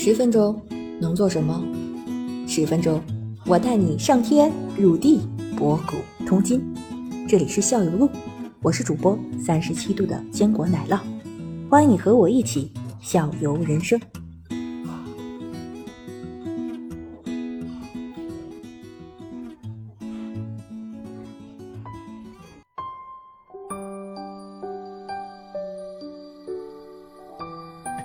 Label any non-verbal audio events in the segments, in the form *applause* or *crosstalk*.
十分钟能做什么？十分钟，我带你上天入地，博古通今。这里是校友录，我是主播三十七度的坚果奶酪，欢迎你和我一起校游人生。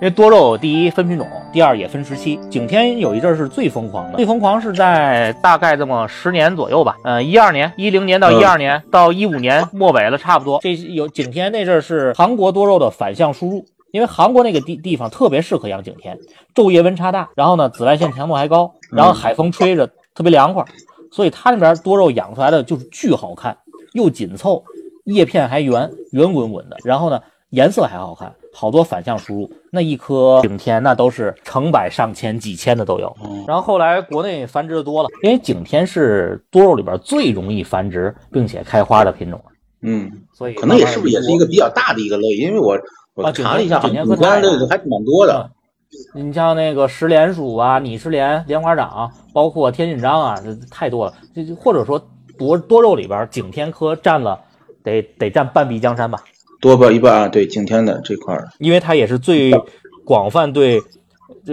因为多肉第一分品种，第二也分时期。景天有一阵是最疯狂的，最疯狂是在大概这么十年左右吧，呃，一二年、一零年到一二年到一五年末尾了，差不多。这有景天那阵是韩国多肉的反向输入，因为韩国那个地地方特别适合养景天，昼夜温差大，然后呢紫外线强度还高，然后海风吹着特别凉快，所以它那边多肉养出来的就是巨好看，又紧凑，叶片还圆圆滚滚的，然后呢颜色还好看。好多反向输入，那一颗景天那都是成百上千、几千的都有。然后后来国内繁殖的多了，因为景天是多肉里边最容易繁殖并且开花的品种嗯，所以可能也是不是也是一个比较大的一个类？因为我我查了一下，景天类还蛮多的。你像那个石莲属啊、拟石莲、莲花掌，包括天锦章啊，这太多了。这或者说多多肉里边，景天科占了得得占半壁江山吧。多吧一半啊，对景天的这块儿，因为它也是最广泛对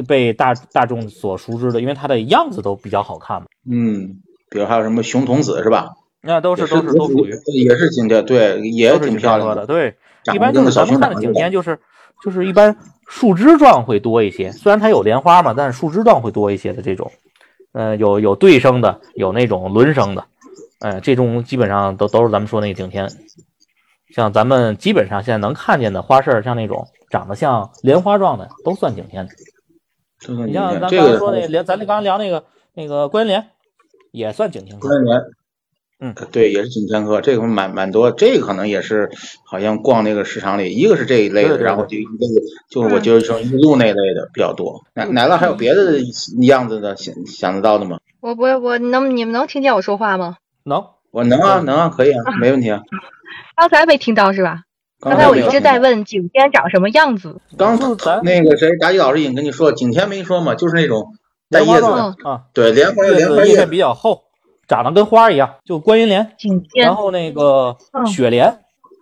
被大大众所熟知的，因为它的样子都比较好看嘛。嗯，比如还有什么熊童子是吧？那都是都是都属于也是景天，对，也挺漂亮的。对，一般就是咱们看的景天就是就是一般树枝状会多一些，虽然它有莲花嘛，但是树枝状会多一些的这种。呃，有有对生的，有那种轮生的，哎，这种基本上都都是咱们说那个景天。像咱们基本上现在能看见的花市，像那种长得像莲花状的，都算景天的。你像咱刚才说那莲，咱那刚才聊那个那个关元莲，也算景天科。关元莲，嗯，对，也是景天科，这个蛮蛮多。这个可能也是好像逛那个市场里，一个是这一类的，然后就一个就是我就是说玉露那类的比较多。奶奶酪还有别的样子的想想得到的吗？我我我能你们能听见我说话吗？能，我能啊，能啊，可以啊，没问题啊。*laughs* 刚才没听到是吧？刚才我一直在问景天长什么样子。刚那个谁，妲己老师已经跟你说，景天没说嘛，就是那种带叶子啊，对，莲花叶子叶片比较厚，长得跟花一样，就观音莲，景天，然后那个雪莲、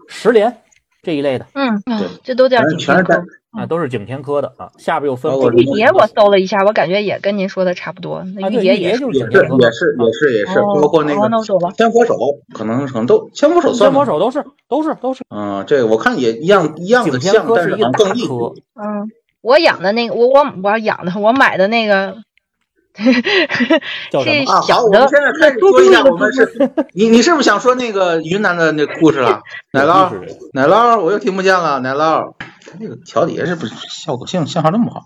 石莲这一类的，嗯，这都叫景天科。啊，都是景天科的啊，下边又分。玉蝶我搜了一下，我感觉也跟您说的差不多。那玉蝶也是也是也是也是也是，包括那个千佛手，可能可能都千佛手算。千佛手都是都是都是。嗯，这个我看也一样一样的像，但是更厉害。嗯，我养的那个，我我我养的，我买的那个。*laughs* 是好，我们现在开始说一下，我们是 *laughs* 你你是不是想说那个云南的那故事了？*laughs* 奶酪，奶酪，我又听不见了，奶酪。他这个调底下是不是效果信信号那么好？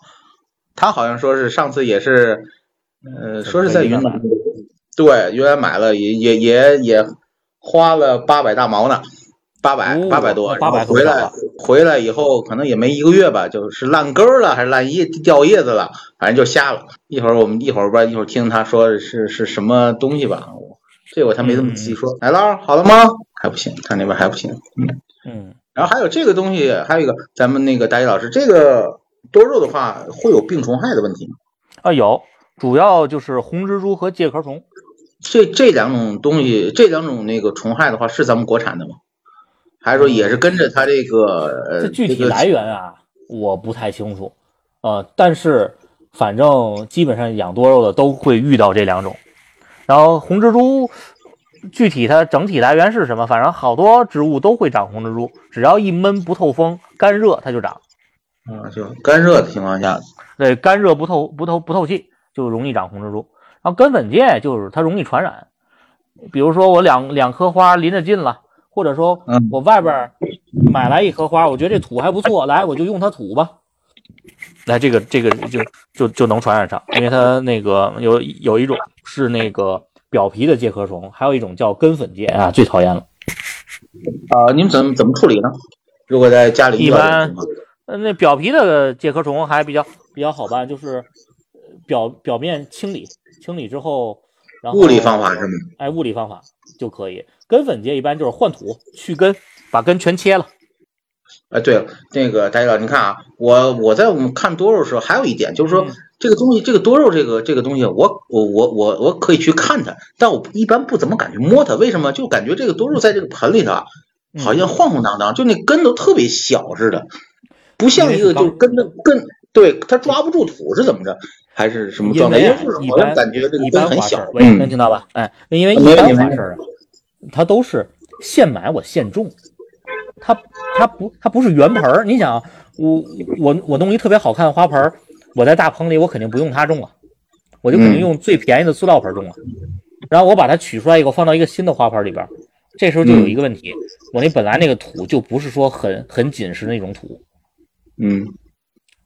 他好像说是上次也是，呃，说是在云南，对，原来买了也也也也花了八百大毛呢，八百八百多，八百回来回来以后可能也没一个月吧，就是烂根了还是烂叶掉叶子了，反正就瞎了。一会儿我们一会儿吧，一会儿听他说是是什么东西吧，这我才没这么仔细说。奶酪好了吗？还不行，他那边还不行。嗯嗯。然后还有这个东西，还有一个咱们那个大一老师，这个多肉的话会有病虫害的问题吗？啊，有，主要就是红蜘蛛和介壳虫。这这两种东西，这两种那个虫害的话，是咱们国产的吗？还是说也是跟着它这个呃？具体来源啊，我不太清楚。呃，但是反正基本上养多肉的都会遇到这两种。然后红蜘蛛。具体它整体来源是什么？反正好多植物都会长红蜘蛛，只要一闷不透风、干热，它就长。啊，就干热的情况下，对，干热不透不透不透气，就容易长红蜘蛛。然后根粉芥就是它容易传染，比如说我两两棵花离得近了，或者说我外边买来一棵花，我觉得这土还不错，来我就用它土吧。来，这个这个就就就能传染上，因为它那个有有一种是那个。表皮的介壳虫，还有一种叫根粉介啊，最讨厌了。啊，你们怎么怎么处理呢？如果在家里一般，那表皮的介壳虫还比较比较好办，就是表表面清理，清理之后，然后物理方法是吗？哎，物理方法就可以。根粉节一般就是换土去根，把根全切了，哎，对了，那个大家你看啊，我我在我们看多肉的时候，还有一点就是说，嗯这个东西，这个多肉这个这个东西，我我我我我可以去看它，但我一般不怎么敢去摸它。为什么？就感觉这个多肉在这个盆里头好像晃晃荡荡，就那根都特别小似的，不像一个就是根的根，对，它抓不住土是怎么着？还是什么状态？因为啊就是一般好像感觉这个一根很小般花市，，喂，能嗯，听到吧？哎，因为没一般问题没问题花市啊，它都是现买我现种，它它不它不是原盆儿。你想，我我我弄一特别好看的花盆儿，我在大棚里我肯定不用它种了，我就肯定嗯用最便宜的塑料盆儿种了。然后我把它取出来以后，放到一个新的花盆里边，这时候就有一个问题，我那本来那个土就不是说很很紧实的那种土，嗯，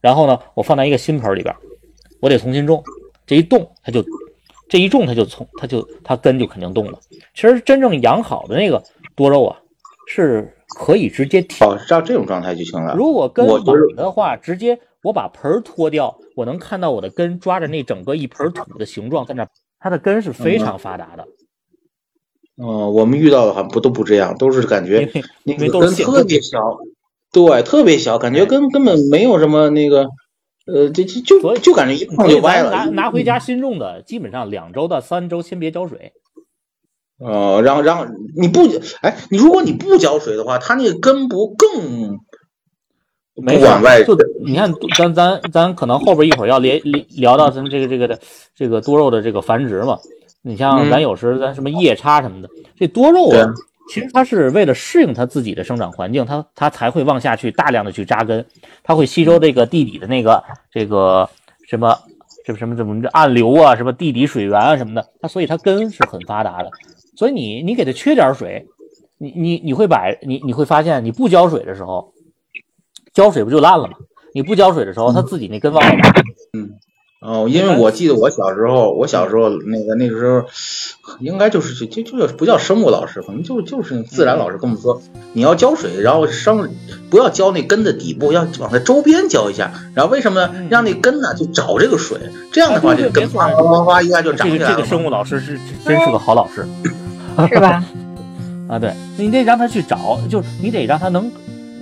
然后呢，我放在一个新盆里边，我得重新种，这一动它就，这一种它就从它就它根就肯定动了。其实真正养好的那个多肉啊，是可以直接挑。哦，照这种状态就行了。如果根我觉得稳的话，直接我把盆儿脱掉，我能看到我的根抓着那整个一盆土的形状在那，它的根是非常发达的，嗯，我们遇到的好像不都不这样，都是感觉那因为个根特别小，对，特别小，感觉根根本没有什么那个，呃，这就就就感觉一碰就歪了。拿拿回家新种的，基本上两周到三周先别浇水。呃，然后然后你不，哎，你如果你不浇水的话，它那个根不更没往外，就你看，咱咱咱可能后边一会儿要聊聊聊到咱们这个这个的这个多肉的这个繁殖嘛。你像嗯咱有时咱什么夜叉什么的，这多肉啊，其实它是为了适应它自己的生长环境，它它才会往下去大量的去扎根，它会吸收这个地底的那个这个什么什么什么怎么暗流啊，什么地底水源啊什么的，它所以它根是很发达的。所以你你给它缺点水，你你你会把你你会发现你不浇水的时候，浇水不就烂了吗？你不浇水的时候，它自己那根往外拔。哦，因为我记得我小时候，我小时候那个那个时候，应该就是就就就不叫生物老师，可能就就是自然老师跟我们说，你要浇水，然后生不要浇那根的底部，要往它周边浇一下。然后为什么呢？嗯让那根呢就找这个水，这样的话这根哗哗哗哗一下就这长起来了这个生物老师是真是个好老师 *laughs* 是吧？啊！对你得让他去找，就是你得让他能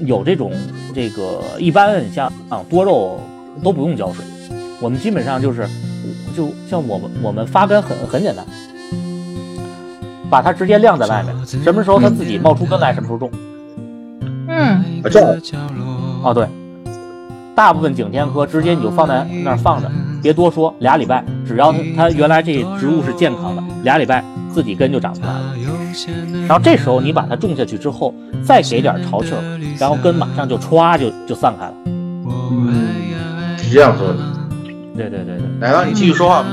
有这种这个一般你像啊多肉都不用浇水，我们基本上就是就像我们我们发根很很简单，把它直接晾在外面，什么时候它自己冒出根来，什么时候种。嗯，啊这样哦，对，大部分景天科直接你就放在那儿放着，别多说，俩礼拜，只要它它原来这植物是健康的，俩礼拜自己根就长出来了。然后这时候你把它种下去之后，再给点潮气儿，然后根马上就歘就就散开了。嗯是这样说的。对对对对，来了，你继续说话，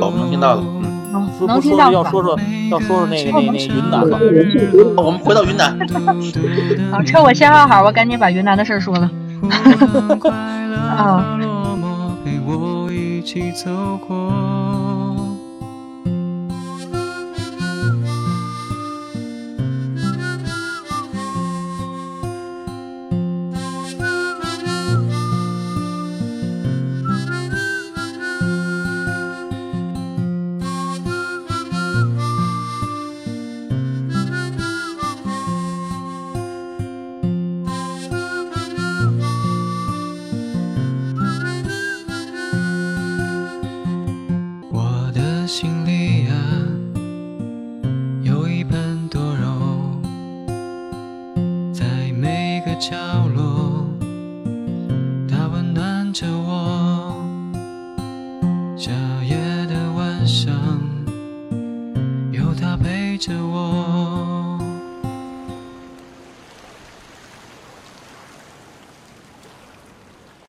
我们能听到的。嗯，不能不说听到吧？要说说要说说那个那那云南了。我们回到云南，*laughs* 好，趁我信号好，我赶紧把云南的事儿说了。*laughs* *laughs* 啊，陪着我。